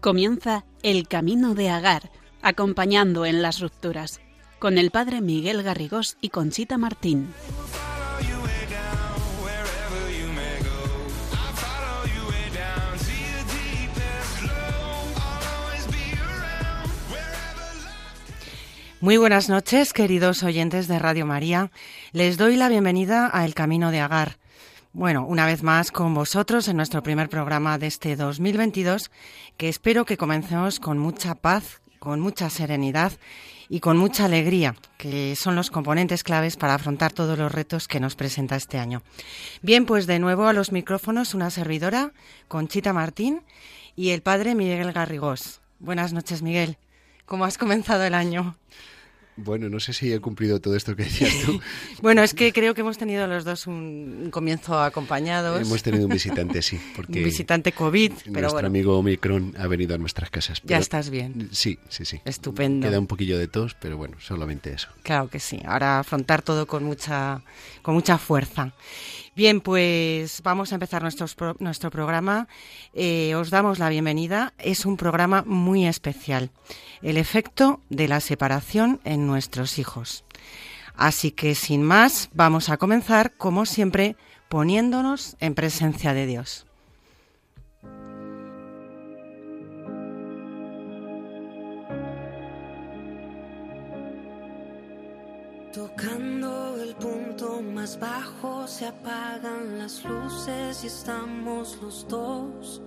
Comienza El Camino de Agar, acompañando en las rupturas, con el padre Miguel Garrigós y Conchita Martín. Muy buenas noches, queridos oyentes de Radio María. Les doy la bienvenida a El Camino de Agar. Bueno, una vez más con vosotros en nuestro primer programa de este 2022, que espero que comencemos con mucha paz, con mucha serenidad y con mucha alegría, que son los componentes claves para afrontar todos los retos que nos presenta este año. Bien, pues de nuevo a los micrófonos una servidora, Conchita Martín, y el padre Miguel Garrigós. Buenas noches, Miguel. ¿Cómo has comenzado el año? Bueno, no sé si he cumplido todo esto que decías tú. bueno, es que creo que hemos tenido los dos un, comienzo acompañados. Hemos tenido un visitante, sí. Porque un visitante COVID, pero Nuestro amigo Omicron ha venido a nuestras casas. ya estás bien. Sí, sí, sí. Estupendo. Queda un poquillo de tos, pero bueno, solamente eso. Claro que sí. Ahora afrontar todo con mucha, con mucha fuerza. Bien, pues vamos a empezar nuestro, nuestro programa. Eh, os damos la bienvenida. Es un programa muy especial. El efecto de la separación en nuestros hijos. Así que sin más, vamos a comenzar, como siempre, poniéndonos en presencia de Dios. Tocando bajo se apagan las luces y estamos los dos.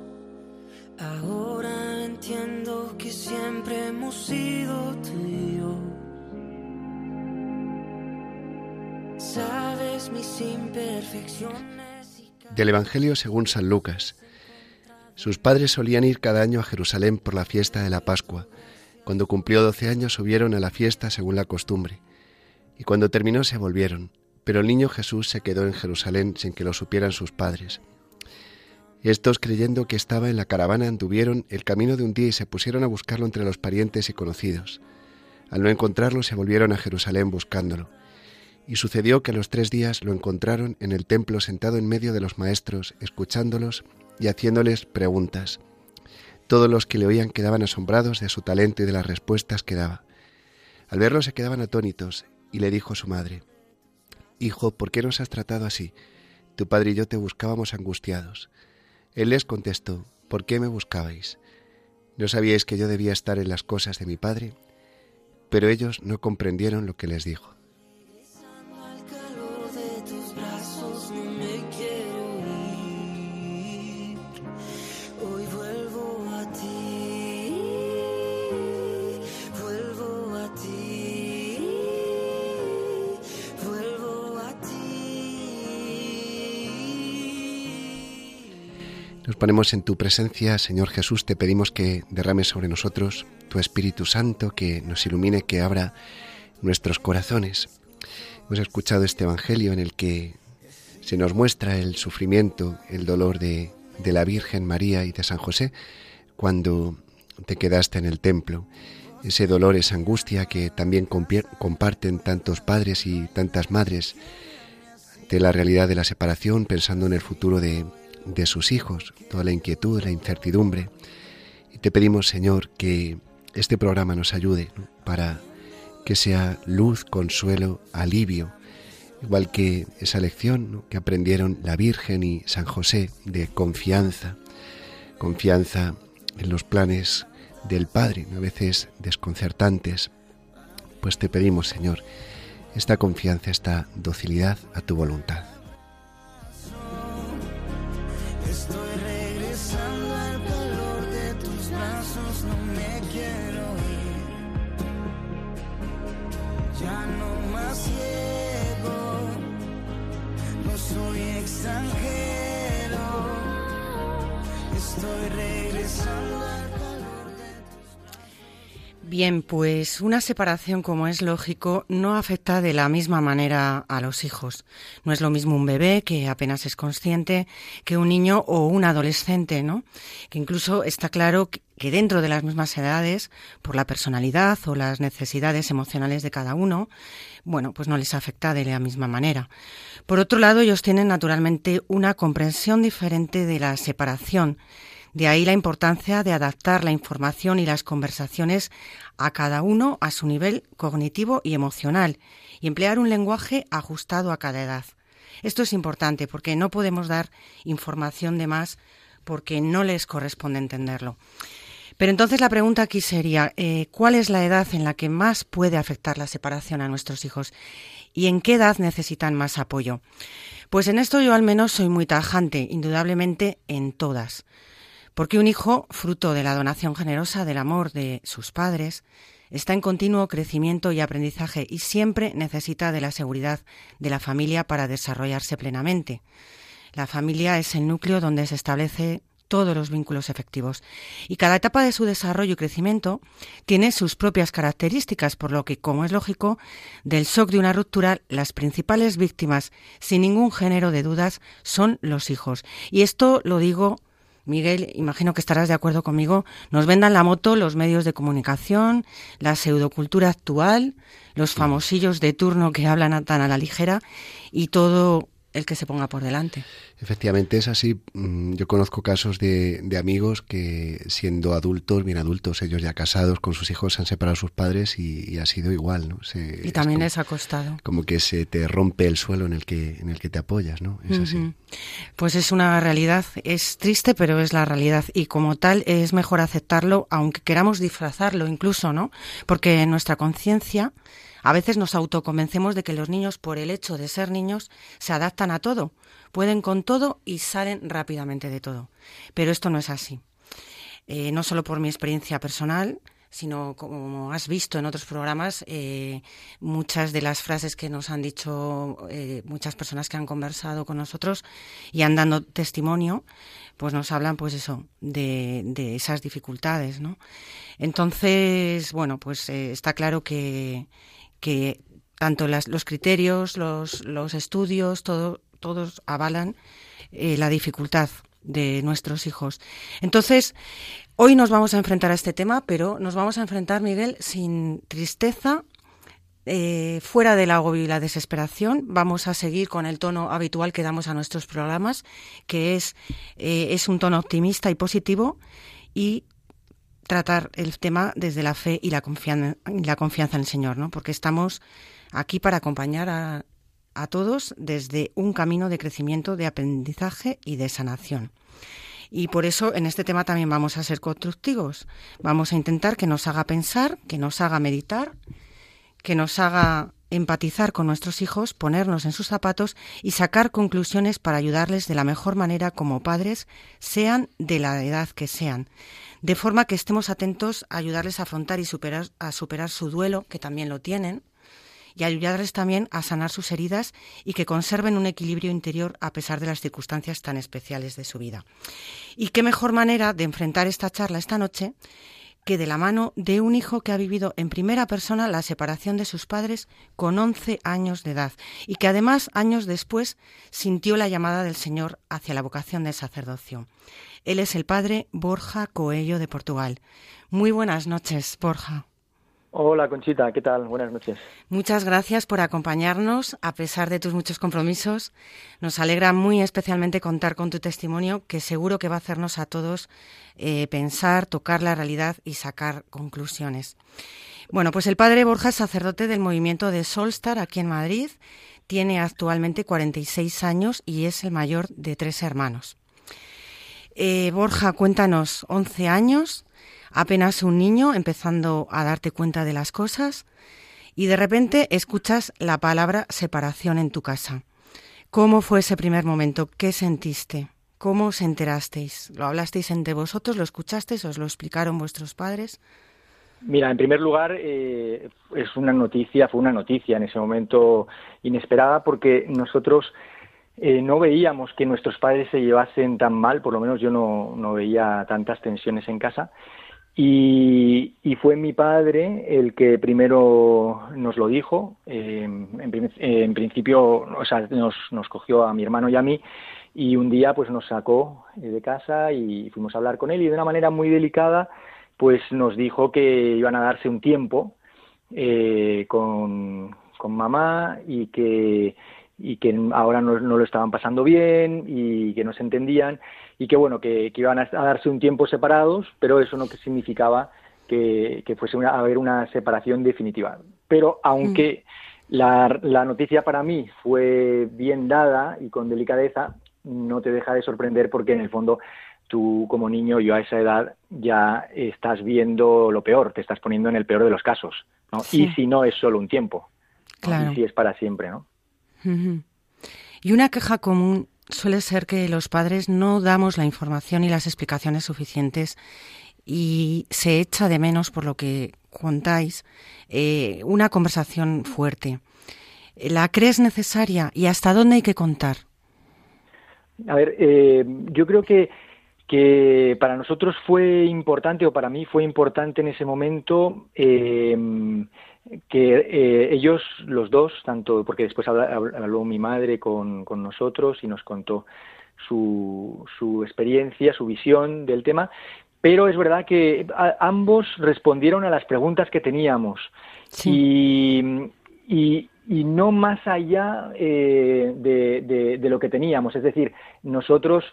Ahora entiendo que siempre hemos sido tú y yo. Sabes mis imperfecciones. Del Evangelio según San Lucas. Sus padres solían ir cada año a Jerusalén por la fiesta de la Pascua. Cuando cumplió doce años subieron a la fiesta según la costumbre y cuando terminó se volvieron, pero el niño Jesús se quedó en Jerusalén sin que lo supieran sus padres. Estos, creyendo que estaba en la caravana, anduvieron el camino de un día y se pusieron a buscarlo entre los parientes y conocidos. Al no encontrarlo, se volvieron a Jerusalén buscándolo. Y sucedió que a los tres días lo encontraron en el templo sentado en medio de los maestros, escuchándolos y haciéndoles preguntas. Todos los que le oían quedaban asombrados de su talento y de las respuestas que daba. Al verlo se quedaban atónitos y le dijo a su madre, Hijo, ¿por qué nos has tratado así? Tu padre y yo te buscábamos angustiados. Él les contestó, ¿por qué me buscabais? ¿No sabíais que yo debía estar en las cosas de mi padre? Pero ellos no comprendieron lo que les dijo. Nos ponemos en tu presencia, Señor Jesús, te pedimos que derrames sobre nosotros tu Espíritu Santo, que nos ilumine, que abra nuestros corazones. Hemos escuchado este Evangelio en el que se nos muestra el sufrimiento, el dolor de, de la Virgen María y de San José cuando te quedaste en el templo. Ese dolor, esa angustia que también comparten tantos padres y tantas madres de la realidad de la separación, pensando en el futuro de, de sus hijos, toda la inquietud, la incertidumbre. Y te pedimos, Señor, que este programa nos ayude para que sea luz, consuelo, alivio, igual que esa lección que aprendieron la Virgen y San José de confianza, confianza en los planes del Padre, a veces desconcertantes. Pues te pedimos, Señor, esta confianza, esta docilidad a tu voluntad. Estoy regresando al calor de tus brazos, no me quiero ir. Ya no más ciego, no soy extranjero. Estoy regresando. Bien, pues una separación, como es lógico, no afecta de la misma manera a los hijos. No es lo mismo un bebé que apenas es consciente que un niño o un adolescente, ¿no? Que incluso está claro que dentro de las mismas edades, por la personalidad o las necesidades emocionales de cada uno, bueno, pues no les afecta de la misma manera. Por otro lado, ellos tienen naturalmente una comprensión diferente de la separación de ahí la importancia de adaptar la información y las conversaciones a cada uno a su nivel cognitivo y emocional y emplear un lenguaje ajustado a cada edad. Esto es importante porque no podemos dar información de más porque no les corresponde entenderlo. Pero entonces la pregunta aquí sería, eh, ¿cuál es la edad en la que más puede afectar la separación a nuestros hijos? ¿Y en qué edad necesitan más apoyo? Pues en esto yo al menos soy muy tajante, indudablemente en todas. Porque un hijo, fruto de la donación generosa del amor de sus padres, está en continuo crecimiento y aprendizaje y siempre necesita de la seguridad de la familia para desarrollarse plenamente. La familia es el núcleo donde se establece todos los vínculos efectivos. Y cada etapa de su desarrollo y crecimiento tiene sus propias características, por lo que, como es lógico, del shock de una ruptura, las principales víctimas, sin ningún género de dudas, son los hijos. Y esto lo digo Miguel, imagino que estarás de acuerdo conmigo, nos vendan la moto los medios de comunicación, la pseudocultura actual, los famosillos de turno que hablan tan a la ligera y todo el que se ponga por delante. Efectivamente es así. Mm, yo conozco casos de, amigos que siendo adultos, bien adultos, ellos ya casados con sus hijos, se han separado sus padres y, ha sido igual, ¿no? y también les ha costado. Como que se te rompe el suelo en el que, en el que te apoyas, ¿no? Es así. Pues es una realidad, es triste, pero es la realidad. Y como tal es mejor aceptarlo, aunque queramos disfrazarlo incluso, ¿no? Porque nuestra conciencia a veces nos autoconvencemos de que los niños, por el hecho de ser niños, se adaptan a todo, pueden con todo y salen rápidamente de todo. Pero esto no es así. Eh, no solo por mi experiencia personal, sino como has visto en otros programas, eh, muchas de las frases que nos han dicho eh, muchas personas que han conversado con nosotros y han dado testimonio, pues nos hablan, pues eso, de, de esas dificultades, ¿no? Entonces, bueno, pues está claro que, que tanto los criterios, los, los estudios, todo, todos avalan eh, la dificultad de nuestros hijos. Entonces, hoy nos vamos a enfrentar a este tema, pero nos vamos a enfrentar, Miguel, sin tristeza, eh, fuera del agobio y la desesperación. Vamos a seguir con el tono habitual que damos a nuestros programas, que es, eh, es un tono optimista y positivo, y tratar el tema desde la fe y la confianza, la confianza en el Señor, ¿no? Porque estamos aquí para acompañar a, a todos desde un camino de crecimiento, de aprendizaje y de sanación. Y por eso en este tema también vamos a ser constructivos. Vamos a intentar que nos haga pensar, que nos haga meditar, que nos haga empatizar con nuestros hijos, ponernos en sus zapatos y sacar conclusiones para ayudarles de la mejor manera como padres, sean de la edad que sean de forma que estemos atentos a ayudarles a afrontar y superar, a superar su duelo, que también lo tienen, y ayudarles también a sanar sus heridas y que conserven un equilibrio interior a pesar de las circunstancias tan especiales de su vida. Y qué mejor manera de enfrentar esta charla esta noche que de la mano de un hijo que ha vivido en primera persona la separación de sus padres con 11 años de edad y que además años después sintió la llamada del Señor hacia la vocación del sacerdocio. Él es el padre Borja Coello de Portugal. Muy buenas noches, Borja. Hola Conchita, ¿qué tal? Buenas noches. Muchas gracias por acompañarnos a pesar de tus muchos compromisos. Nos alegra muy especialmente contar con tu testimonio que seguro que va a hacernos a todos eh, pensar, tocar la realidad y sacar conclusiones. Bueno, pues el padre Borja es sacerdote del movimiento de Solstar aquí en Madrid. Tiene actualmente 46 años y es el mayor de tres hermanos. Eh, Borja, cuéntanos, 11 años, apenas un niño empezando a darte cuenta de las cosas y de repente escuchas la palabra separación en tu casa. ¿Cómo fue ese primer momento? ¿Qué sentiste? ¿Cómo os enterasteis? ¿Lo hablasteis entre vosotros? ¿Lo escuchasteis? ¿Os lo explicaron vuestros padres? Mira, en primer lugar, eh, es una noticia, fue una noticia en ese momento inesperada porque nosotros eh, no veíamos que nuestros padres se llevasen tan mal, por lo menos yo no, no veía tantas tensiones en casa. Y, fue mi padre el que primero nos lo dijo. en, principio, o sea, nos, nos cogió a mi hermano y a mí y un día pues nos sacó de casa y fuimos a hablar con él y de una manera muy delicada pues nos dijo que iban a darse un tiempo eh, con, con mamá y que y que ahora no, lo estaban pasando bien y que no se entendían y que bueno que, iban a, darse un tiempo separados pero eso no significaba que, fuese a haber una separación definitiva pero aunque mm. la, la noticia para mí fue bien dada y con delicadeza no te deja de sorprender porque en el fondo tú como niño, yo a esa edad ya estás viendo lo peor, te estás poniendo en el peor de los casos, ¿no? Y si no es solo un tiempo, y si es para siempre, ¿no? Y una queja común suele ser que los padres no damos la información y las explicaciones suficientes y se echa de menos, por lo que contáis, eh, una conversación fuerte. ¿La crees necesaria y hasta dónde hay que contar? A ver, eh, yo creo que, que para nosotros fue importante, o para mí fue importante en ese momento, eh, que eh, ellos, los dos, tanto, porque después habló, mi madre con, con, nosotros y nos contó su, su experiencia, su visión del tema, pero es verdad que ambos respondieron a las preguntas que teníamos. Y, y, y no más allá eh, de, lo que teníamos. Es decir, nosotros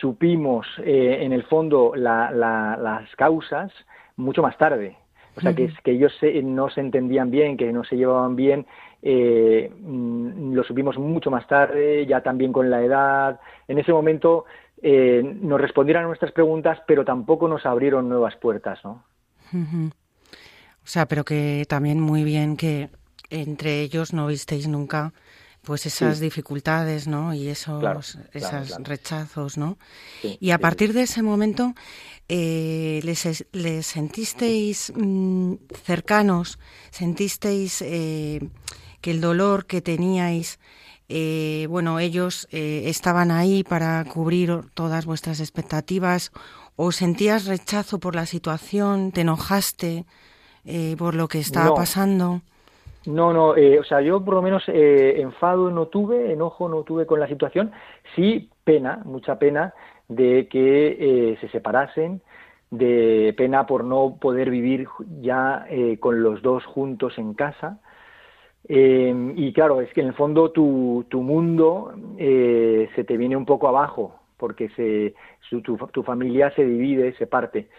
supimos eh, en el fondo las causas mucho más tarde. O sea, que, que ellos no se entendían bien, que no se llevaban bien, eh, mm, lo supimos mucho más tarde, ya también con la edad. En ese momento nos respondieron a nuestras preguntas, pero tampoco nos abrieron nuevas puertas, ¿no? O sea, pero que también muy bien que entre ellos no visteis nunca pues esas dificultades, ¿no? Y esos, esos rechazos, ¿no? y a partir de ese momento, eh, les, les, sentisteis mm, cercanos, sentisteis eh, que el dolor que teníais, eh, bueno, ellos eh, estaban ahí para cubrir todas vuestras expectativas, o sentías rechazo por la situación, te enojaste por lo que estaba pasando. No, no, eh, o sea, yo por lo menos eh, enfado no tuve, enojo no tuve con la situación, sí pena, mucha pena de que eh, se separasen, de pena por no poder vivir ya con los dos juntos en casa. y claro, es que en el fondo tu, tu mundo se te viene un poco abajo, porque se, tu, tu familia se divide, se parte.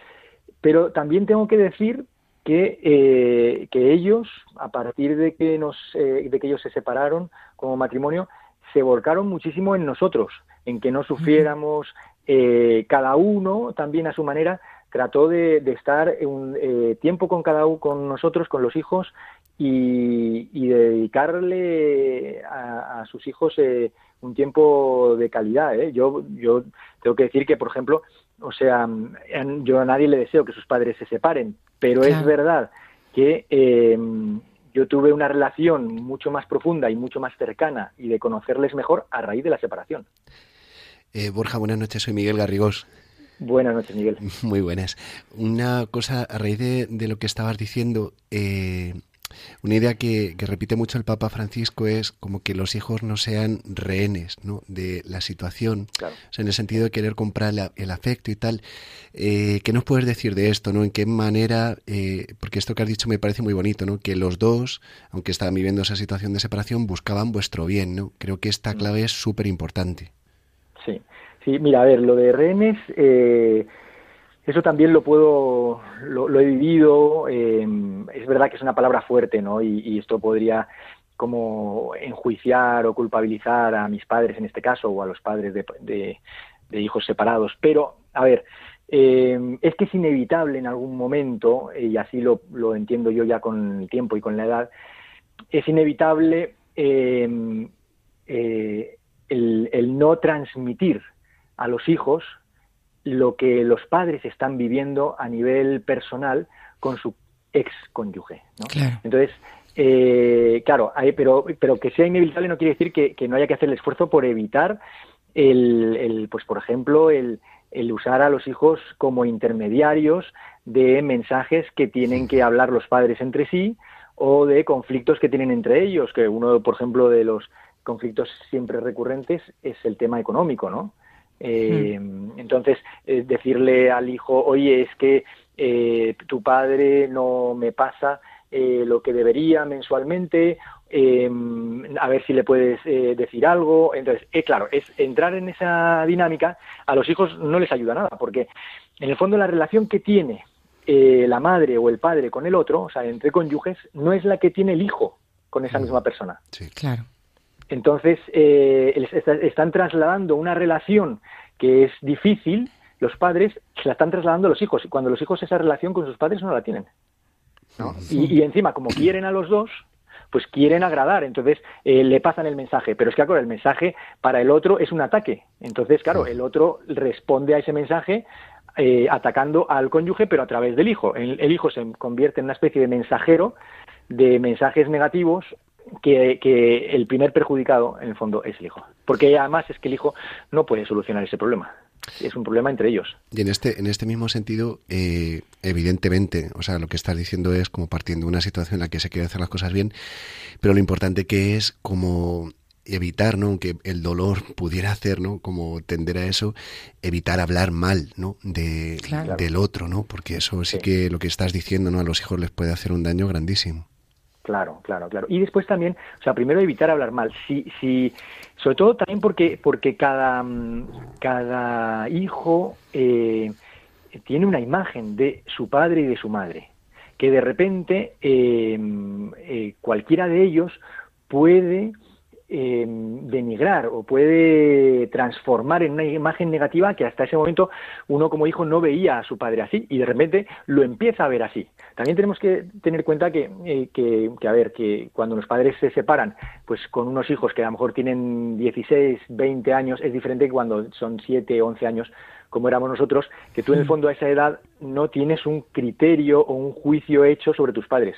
Pero también tengo que decir que, eh, que ellos, a partir de que, nos, eh, de que ellos se separaron como matrimonio, se volcaron muchísimo en nosotros, en que no sufriéramos, eh, cada uno también a su manera trató de, estar un tiempo con cada uno, con nosotros, con los hijos, y, y dedicarle a, a sus hijos un tiempo de calidad. Yo, yo tengo que decir que, por ejemplo, o sea, yo a nadie le deseo que sus padres se separen, pero es verdad que em, yo tuve una relación mucho más profunda y mucho más cercana y de conocerles mejor a raíz de la separación. Eh, Borja, buenas noches, soy Miguel Garrigós. Buenas noches, Miguel. Muy buenas. Una cosa, a raíz de, lo que estabas diciendo, eh, una idea que, repite mucho el Papa Francisco es como que los hijos no sean rehenes ¿no? de la situación, en el sentido de querer comprar el afecto y tal. Eh, ¿Qué nos puedes decir de esto? ¿no? ¿En qué manera? Eh, porque esto que has dicho me parece muy bonito, ¿no? que los dos, aunque estaban viviendo esa situación de separación, buscaban vuestro bien. ¿no? Creo que esta mm. clave es súper importante. Sí, sí, mira, a ver, lo de rehenes... Eh eso también lo puedo, lo, he vivido, em, es verdad que es una palabra fuerte, ¿no? Y, esto podría como enjuiciar o culpabilizar a mis padres en este caso o a los padres de, hijos separados. Pero, a ver, em, es que es inevitable en algún momento, y así lo, entiendo yo ya con el tiempo y con la edad, es inevitable eh, el no transmitir a los hijos lo que los padres están viviendo a nivel personal con su ex cónyuge. ¿no? Entonces, eh, claro, pero, pero que sea inevitable no quiere decir que, no haya que hacer el esfuerzo por evitar el, el pues por ejemplo, el, el usar a los hijos como intermediarios de mensajes que tienen que hablar los padres entre sí o de conflictos que tienen entre ellos, que uno, por ejemplo, de los conflictos siempre recurrentes es el tema económico, ¿no? Eh, hmm. Entonces, eh, decirle al hijo, oye, es que eh, tu padre no me pasa lo que debería mensualmente, a ver si le puedes decir algo. Entonces, claro, es entrar en esa dinámica a los hijos no les ayuda nada, porque en el fondo la relación que tiene la madre o el padre con el otro, o sea, entre cónyuges, no es la que tiene el hijo con esa hmm. misma persona. Sí, claro. Entonces, eh, están trasladando una relación que es difícil, los padres se la están trasladando a los hijos, y cuando los hijos esa relación con sus padres no la tienen. Y, encima, como quieren a los dos, pues quieren agradar, entonces eh, le pasan el mensaje, pero es que claro, el mensaje para el otro es un ataque, entonces claro, el otro responde a ese mensaje eh, atacando al cónyuge, pero a través del hijo. el, hijo se convierte en una especie de mensajero de mensajes negativos que, el primer perjudicado, en el fondo, es el hijo. Porque además es que el hijo no puede solucionar ese problema. Es un problema entre ellos. Y en este, en este mismo sentido, eh, evidentemente, o sea, lo que estás diciendo es como partiendo de una situación en la que se quiere hacer las cosas bien, pero lo importante que es como evitar, ¿no? Aunque el dolor pudiera hacer, ¿no? Como tender a eso, evitar hablar mal, ¿no? De, Del otro, ¿no? Porque eso sí, sí, que lo que estás diciendo, ¿no? A los hijos les puede hacer un daño grandísimo. Claro, claro, claro. Y después también, o sea, primero evitar hablar mal. Si, si, sobre todo también porque, porque cada, mm, cada hijo eh, tiene una imagen de su padre y de su madre, que de repente eh, eh, cualquiera de ellos puede eh, denigrar o puede transformar en una imagen negativa que hasta ese momento uno como hijo no veía a su padre así y de repente lo empieza a ver así. También tenemos que tener cuenta que, eh, que, a ver, que cuando los padres se separan, pues con unos hijos que a lo mejor tienen 16, 20 años, es diferente que cuando son 7, 11 años, como éramos nosotros, que tú en el fondo a esa edad no tienes un criterio o un juicio hecho sobre tus padres.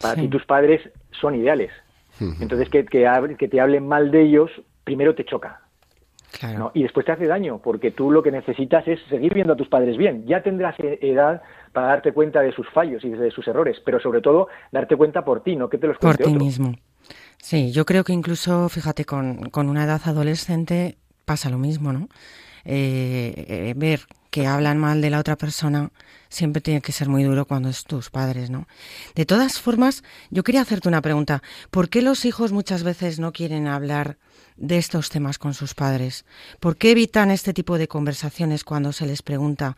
Para ti tus padres son ideales, entonces, que, que, te hablen mal de ellos, primero te choca. Y después te hace daño, porque tú lo que necesitas es seguir viendo a tus padres bien. Ya tendrás e-, edad para darte cuenta de sus fallos y de sus errores, pero sobre todo darte cuenta por ti, no que te los cuente Por ti mismo. Sí, yo creo que incluso, fíjate, con, con una edad adolescente pasa lo mismo, ¿no? Eh, eh, ver que hablan mal de la otra persona siempre tiene que ser muy duro cuando es tus padres, ¿no? De todas formas, yo quería hacerte una pregunta. ¿Por qué los hijos muchas veces no quieren hablar de estos temas con sus padres? ¿Por qué evitan este tipo de conversaciones cuando se les pregunta?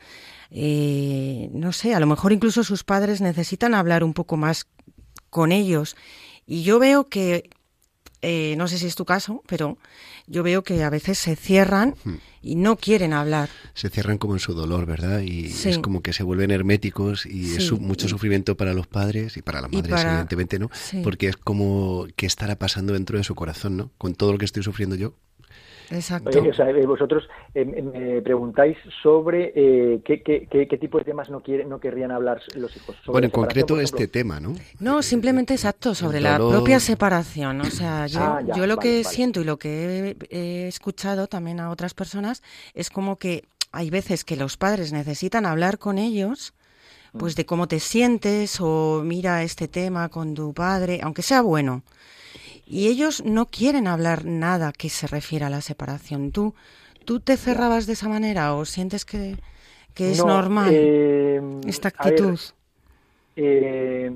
Eh, no sé, a lo mejor incluso sus padres necesitan hablar un poco más con ellos. Y yo veo que eh, no sé si es tu caso, pero yo veo que a veces se cierran hmm. y no quieren hablar. Se cierran como en su dolor, ¿verdad? Y es como que se vuelven herméticos y es mucho sufrimiento para los padres y para las madres, evidentemente, ¿no? Porque es como que estará pasando dentro de su corazón, ¿no? Con todo lo que estoy sufriendo yo, Exacto. Eh, vosotros eh, me preguntáis sobre eh, qué, qué, qué, tipo de temas no, quieren, no querrían hablar los hijos. bueno, en concreto este tema, ¿no? No, simplemente exacto, sobre la propia separación. O sea, yo, ah, yo lo que siento y lo que he, escuchado también a otras personas es como que hay veces que los padres necesitan hablar con ellos pues mm. de cómo te sientes o mira este tema con tu padre, aunque sea bueno y ellos no quieren hablar nada que se refiera a la separación. ¿Tú, tú te cerrabas de esa manera o sientes que, es normal eh, esta actitud? Eh,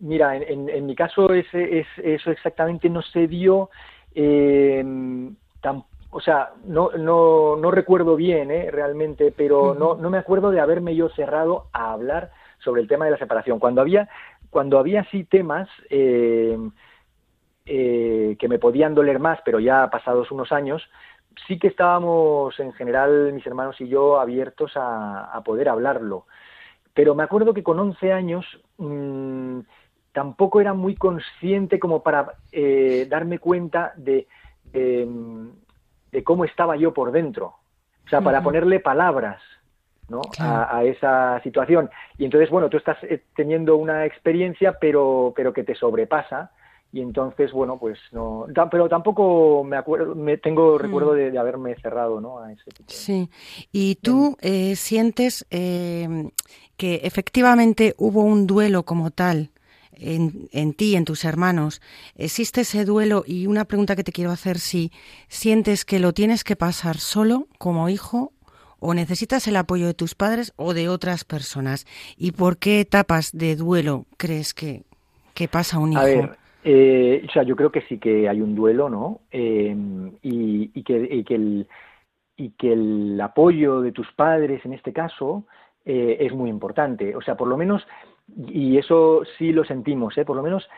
mira, en, mi caso ese, es, eso exactamente no se dio. Eh, o sea, no, no, no recuerdo bien realmente, pero no, no me acuerdo de haberme yo cerrado a hablar sobre el tema de la separación. Cuando había, cuando había sí temas, eh, que me podían doler más, pero ya pasados unos años, sí que estábamos en general, mis hermanos y yo, abiertos a, poder hablarlo. Pero me acuerdo que con 11 años mm, tampoco era muy consciente como para eh, darme cuenta de, de, cómo estaba yo por dentro. O sea, para ponerle palabras. ¿no? A, a, esa situación. Y entonces, bueno, tú estás eh, teniendo una experiencia, pero, pero que te sobrepasa y entonces bueno pues no pero tampoco me acuerdo me tengo Mm. recuerdo de, de haberme cerrado no a ese tipo de- Sí. ¿Y tú eh, sientes eh, que efectivamente hubo un duelo como tal en, en ti, en tus hermanos? ¿Existe ese duelo? Y una pregunta que te quiero hacer, si sientes que lo tienes que pasar solo como hijo o necesitas el apoyo de tus padres o de otras personas. ¿Y por qué etapas de duelo crees que, que pasa un hijo? A ver, eh, o sea, yo creo que sí que hay un duelo, ¿no? Eh, y, y que, y que el, y que el apoyo de tus padres en este caso eh, es muy importante. O sea, por lo menos, y eso sí lo sentimos, ¿eh? por lo menos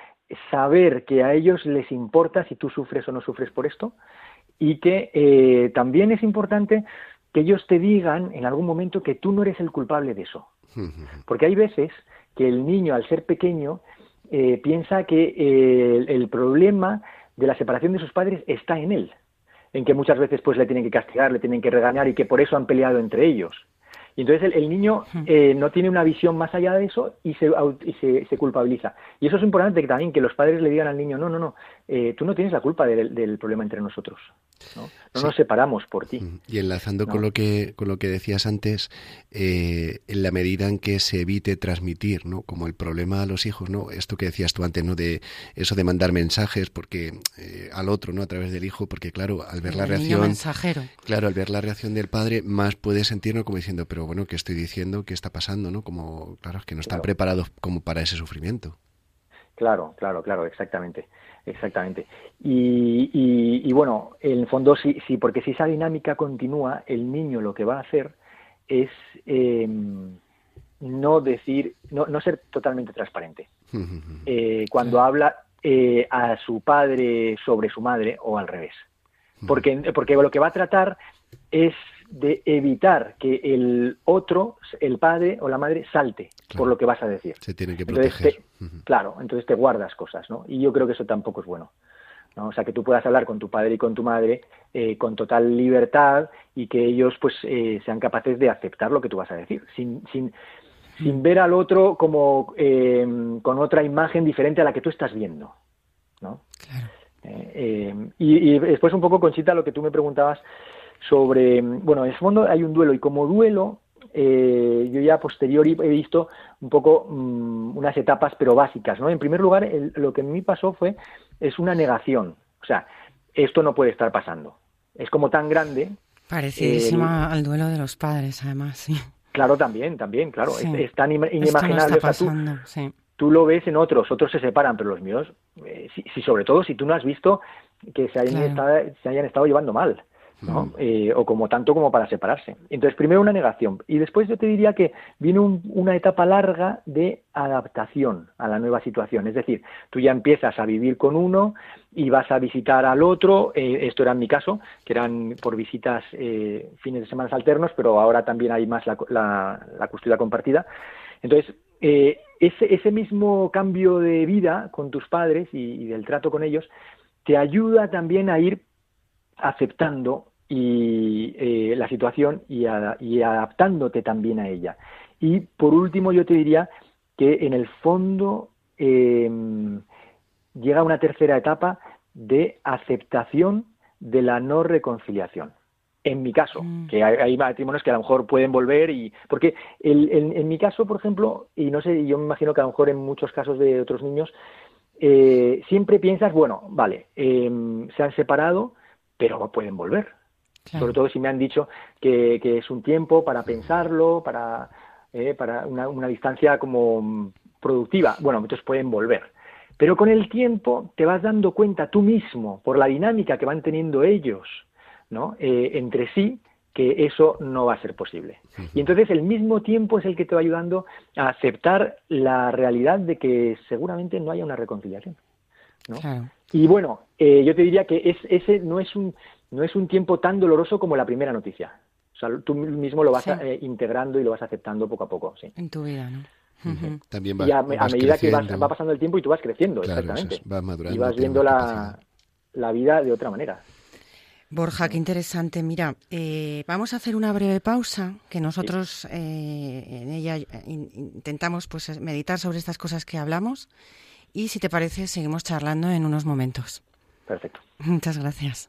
saber que a ellos les importa si tú sufres o no sufres por esto y que eh, también es importante que ellos te digan en algún momento que tú no eres el culpable de eso. Porque hay veces que el niño, al ser pequeño, eh, piensa que eh, el, el problema de la separación de sus padres está en él, en que muchas veces pues le tienen que castigar, le tienen que regañar y que por eso han peleado entre ellos. Y entonces el, el niño eh, no tiene una visión más allá de eso y, se, au- y se, se culpabiliza. Y eso es importante que también que los padres le digan al niño, no, no, no, eh, tú no tienes la culpa del, del problema entre nosotros. No, no Sí. nos separamos por ti. Y enlazando No. con lo que con lo que decías antes, eh, en la medida en que se evite transmitir, ¿no? Como el problema a los hijos, ¿no? Esto que decías tú antes, ¿no? De eso de mandar mensajes porque eh, al otro, ¿no? A través del hijo, porque claro, al ver la El reacción, mensajero. claro, al ver la reacción del padre, más puede sentirnos como diciendo, pero bueno, ¿qué estoy diciendo? ¿Qué está pasando? ¿No? Como, claro, es que no están Claro. preparados como para ese sufrimiento. Claro, claro, claro, exactamente, exactamente. Y, y, y bueno, en el fondo sí, sí, porque si esa dinámica continúa, el niño lo que va a hacer es eh, no decir, no, no ser totalmente transparente. Eh, cuando habla eh, a su padre sobre su madre o al revés. Porque, porque lo que va a tratar es de evitar que el otro, el padre o la madre, salte Claro. por lo que vas a decir. Se tiene que Entonces, proteger. te- claro, entonces te guardas cosas, ¿no? Y yo creo que eso tampoco es bueno. ¿no? O sea, que tú puedas hablar con tu padre y con tu madre eh, con total libertad y que ellos pues eh, sean capaces de aceptar lo que tú vas a decir, sin, sin, sin ver al otro como eh, con otra imagen diferente a la que tú estás viendo, ¿no? Claro. Eh, y, y después un poco, Conchita, lo que tú me preguntabas sobre, bueno, en el fondo hay un duelo y como duelo, eh, yo ya posteriori he visto un poco mm, unas etapas pero básicas, ¿no? En primer lugar, el- lo que a mí pasó fue, es una negación, o sea, esto no puede estar pasando. Es como tan grande, Parecidísima al duelo de los padres, además, sí. claro, también, también, claro, Sí. es, es tan Esto no inimaginable. está o sea, tú- sí. tú lo ves en otros, otros se separan, pero los míos, eh, si, si sobre todo si tú no has visto que se hayan, Claro. estado, se hayan estado llevando mal, ¿no? Mm. Eh, o como tanto como para separarse. Entonces, primero una negación. Y después yo te diría que viene un- una etapa larga de adaptación a la nueva situación. Es decir, tú ya empiezas a vivir con uno y vas a visitar al otro. eh, esto era en mi caso, que eran por visitas eh, fines de semana alternos, pero ahora también hay más la, la, la custodia compartida. Entonces, eh, ese, ese mismo cambio de vida con tus padres y, y del trato con ellos te ayuda también a ir aceptando y, eh, la situación y, a- y adaptándote también a ella. Y por último, yo te diría que en el fondo eh, llega una tercera etapa de aceptación de la no reconciliación. En mi caso, Mm. que hay, hay matrimonios que a lo mejor pueden volver y porque el- el- en mi caso, por ejemplo, y no sé, yo me imagino que a lo mejor en muchos casos de otros niños, eh, siempre piensas, bueno, vale, em, se han separado, pero pueden volver. Claro. Sobre todo si me han dicho que, que es un tiempo para pensarlo, para, eh, para una, una distancia como productiva. Bueno, entonces pueden volver. Pero con el tiempo te vas dando cuenta tú mismo, por la dinámica que van teniendo ellos ¿no? Eh, entre sí, que eso no va a ser posible. Y entonces el mismo tiempo es el que te va ayudando a aceptar la realidad de que seguramente no haya una reconciliación. ¿no? Claro. Y bueno, eh, yo te diría que es, ese no es un no es un tiempo tan doloroso como la primera noticia. O sea, tú mismo lo vas Sí. eh, integrando y lo vas aceptando poco a poco, sí. En tu vida, ¿no? Ujú. También Y a, medida que vas, va pasando el tiempo y tú vas creciendo, Claro, eso exactamente. es, vas madurando, y vas viendo la, la vida de otra manera. Borja, qué interesante. Mira, eh, vamos a hacer una breve pausa, que nosotros eh, en ella eh, in- intentamos pues meditar sobre estas cosas que hablamos y si te parece seguimos charlando en unos momentos. Perfecto. Muchas gracias.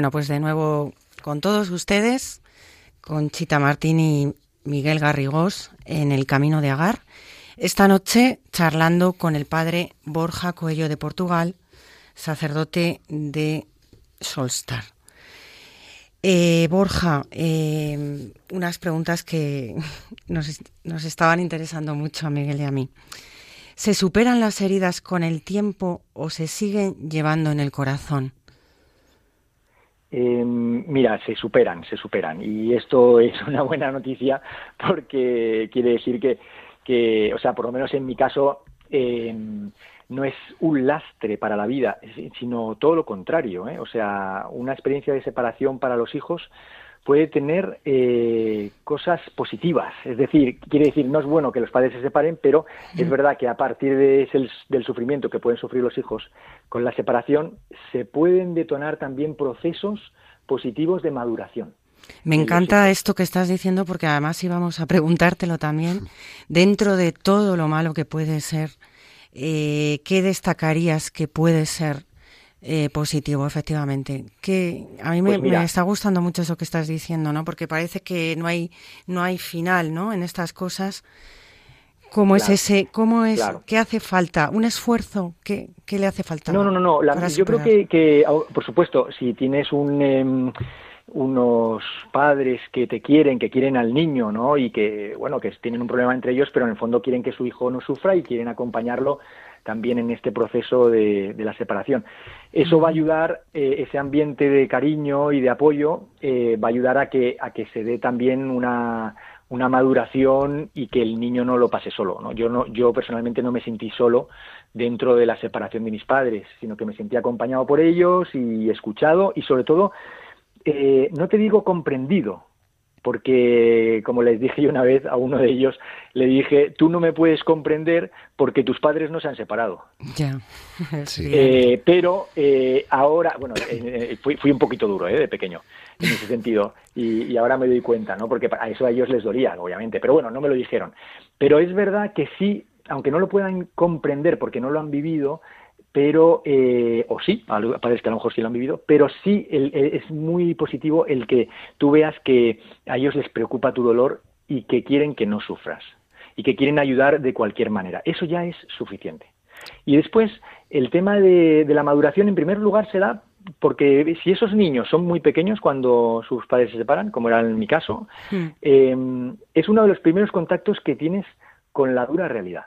Bueno, pues de nuevo con todos ustedes, con Chita Martín y Miguel Garrigós en el Camino de Agar. Esta noche charlando con el padre Borja Coello de Portugal, sacerdote de Solstar. Eh, Borja, eh, unas preguntas que nos, nos estaban interesando mucho a Miguel y a mí. ¿Se superan las heridas con el tiempo o se siguen llevando en el corazón? Eh, mira, se superan, se superan. Y esto es una buena noticia porque quiere decir que, que o sea, por lo menos en mi caso, eh, no es un lastre para la vida, sino todo lo contrario. ¿eh? O sea, una experiencia de separación para los hijos puede tener eh, cosas positivas. Es decir, quiere decir, no es bueno que los padres se separen, pero es verdad que a partir de ese, del sufrimiento que pueden sufrir los hijos con la separación, se pueden detonar también procesos positivos de maduración. Me encanta esto que estás diciendo porque además íbamos a preguntártelo también, dentro de todo lo malo que puede ser, eh, ¿qué destacarías que puede ser eh, positivo, efectivamente. Que a mí pues me, está gustando mucho eso que estás diciendo, ¿no? Porque parece que no hay no hay final, ¿no? En estas cosas. ¿Cómo es ese? ¿Cómo es? ¿Qué hace falta? ¿Un esfuerzo? ¿Qué, qué le hace falta? No, no, no. no. yo creo que, que, por supuesto, si tienes un. Em, unos padres que te quieren, que quieren al niño, ¿no? Y que, bueno, que tienen un problema entre ellos, pero en el fondo quieren que su hijo no sufra y quieren acompañarlo también en este proceso de, la separación. Eso va a ayudar, eh, ese ambiente de cariño y de apoyo, eh, va a ayudar a que, a que se dé también una, una maduración y que el niño no lo pase solo. ¿no? Yo, no, yo personalmente no me sentí solo dentro de la separación de mis padres, sino que me sentí acompañado por ellos y escuchado y sobre todo, eh, no te digo comprendido, porque, como les dije yo una vez a uno de ellos, le dije, tú no me puedes comprender porque tus padres no se han separado. Ya. Eh, pero eh, ahora, bueno, eh, fui, fui, un poquito duro de pequeño en ese sentido y, y, ahora me doy cuenta, ¿no? Porque a eso a ellos les dolía, obviamente, pero bueno, no me lo dijeron. Pero es verdad que sí, aunque no lo puedan comprender porque no lo han vivido, pero, eh, o sí, padres que a lo mejor sí lo han vivido, pero sí es muy positivo el que tú veas que a ellos les preocupa tu dolor y que quieren que no sufras y que quieren ayudar de cualquier manera. Eso ya es suficiente. Y después, el tema de, la maduración, en primer lugar, se da porque si esos niños son muy pequeños cuando sus padres se separan, como era en mi caso, hmm. eh, es uno de los primeros contactos que tienes con la dura realidad.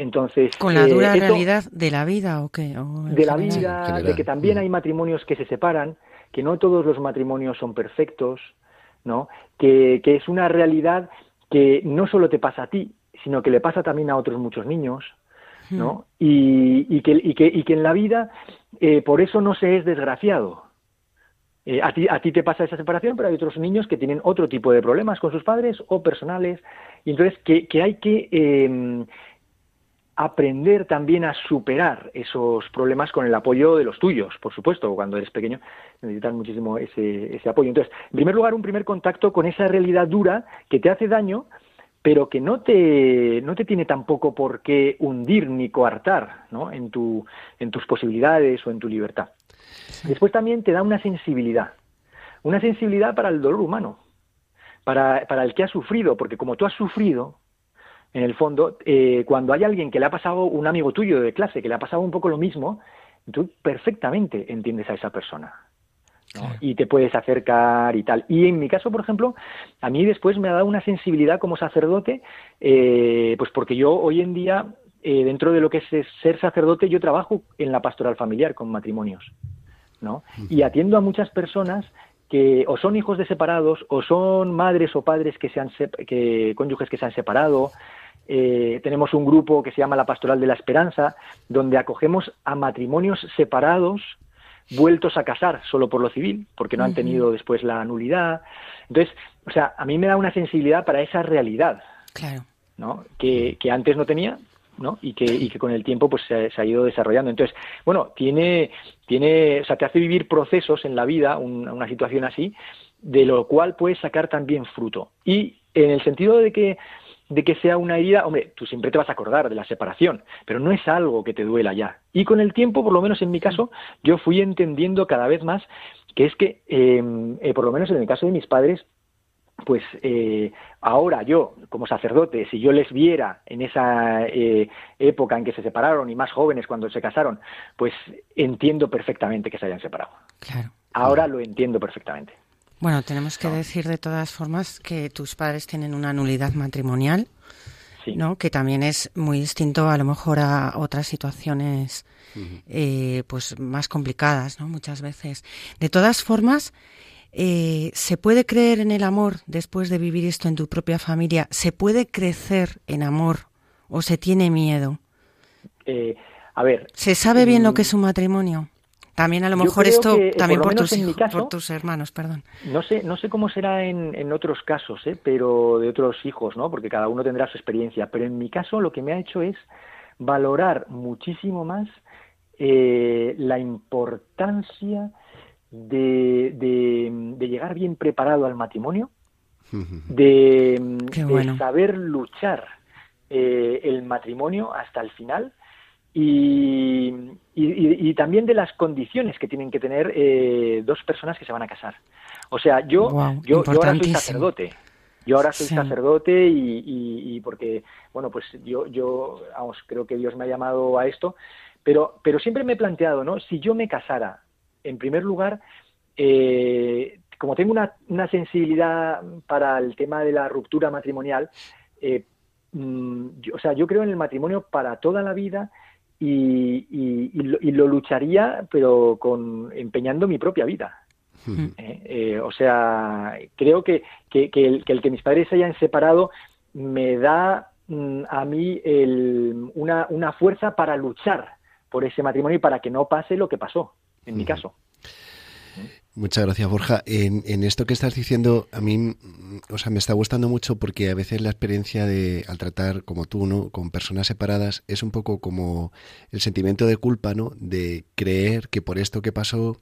Entonces, ¿Con la dura eh, realidad de la vida o qué? de la vida, de que también hay matrimonios que se separan, que no todos los matrimonios son perfectos, ¿no? Que, que es una realidad que no solo te pasa a ti, sino que le pasa también a otros muchos niños, ¿no? Y, que, y, que, y que en la vida eh, por eso no se es desgraciado. Eh, a, ti, a ti te pasa esa separación, pero hay otros niños que tienen otro tipo de problemas con sus padres o personales, y entonces que, que hay que em, aprender también a superar esos problemas con el apoyo de los tuyos, por supuesto, cuando eres pequeño necesitas muchísimo ese, ese apoyo. Entonces, en primer lugar, un primer contacto con esa realidad dura que te hace daño, pero que no te, no te tiene tampoco por qué hundir ni coartar ¿no? en, tu, en tus posibilidades o en tu libertad. Después también te da una sensibilidad, una sensibilidad para el dolor humano, para, para el que ha sufrido, porque como tú has sufrido, en el fondo, eh, cuando hay alguien que le ha pasado, un amigo tuyo de clase, que le ha pasado un poco lo mismo, tú perfectamente entiendes a esa persona. y te puedes acercar y tal. Y en mi caso, por ejemplo, a mí después me ha dado una sensibilidad como sacerdote, eh, pues porque yo hoy en día, eh, dentro de lo que es ser sacerdote, yo trabajo en la pastoral familiar con matrimonios, ¿no? Y atiendo a muchas personas que o son hijos de separados o son madres o padres que se han que cónyuges que se han separado eh, tenemos un grupo que se llama la Pastoral de la Esperanza, donde acogemos a matrimonios separados vueltos a casar solo por lo civil, porque no han tenido después la nulidad. Entonces, o sea, a mí me da una sensibilidad para esa realidad, claro. ¿no? Que, que antes no tenía, ¿no? Y que, y que con el tiempo pues se, ha ido desarrollando. Entonces, bueno, tiene, tiene, o sea, te hace vivir procesos en la vida, una situación así, de lo cual puedes sacar también fruto. Y en el sentido de que de que sea una herida, hombre, tú siempre te vas a acordar de la separación, pero no es algo que te duela ya. Y con el tiempo, por lo menos en mi caso, yo fui entendiendo cada vez más que es que, em, eh, por lo menos en el caso de mis padres, pues eh, ahora yo, como sacerdote, si yo les viera en esa eh, época en que se separaron y más jóvenes cuando se casaron, pues entiendo perfectamente que se hayan separado. Claro. Ahora lo entiendo perfectamente. Bueno, tenemos que decir de todas formas que tus padres tienen una nulidad matrimonial, ¿no? Que también es muy distinto a lo mejor a otras situaciones, eh, pues más complicadas, ¿no? Muchas veces. De todas formas, eh, ¿se puede creer en el amor después de vivir esto en tu propia familia? ¿Se puede crecer en amor o se tiene miedo? Eh, a ver. ¿Se sabe bien lo mm, que es un matrimonio? También a lo mejor esto, también por, tus, por tus hermanos, perdón. No sé, no sé cómo será en, en otros casos, ¿eh? pero de otros hijos, ¿no? Porque cada uno tendrá su experiencia. Pero en mi caso lo que me ha hecho es valorar muchísimo más eh, la importancia de, de, llegar bien preparado al matrimonio, de, saber luchar eh, el matrimonio hasta el final y, y, también de las condiciones que tienen que tener eh, dos personas que se van a casar. O sea, yo, yo, ahora soy sacerdote. Yo ahora soy sacerdote y, y, porque, bueno, pues yo, yo, vamos, creo que Dios me ha llamado a esto, pero, pero siempre me he planteado, ¿no? Si yo me casara, en primer lugar, eh, como tengo una, una, sensibilidad para el tema de la ruptura matrimonial, eh, mm, o sea, yo creo en el matrimonio para toda la vida y, lo, lucharía, pero con empeñando mi propia vida. Eh, eh, o sea, creo que, que, el, que, mis padres se hayan separado me da mm, a mí una, una fuerza para luchar por ese matrimonio y para que no pase lo que pasó, en mi caso. Muchas gracias, Borja. En, en, esto que estás diciendo, a mí, o sea, me está gustando mucho porque a veces la experiencia de, al tratar como tú, ¿no? Con personas separadas, es un poco como el sentimiento de culpa, ¿no? De creer que por esto que pasó,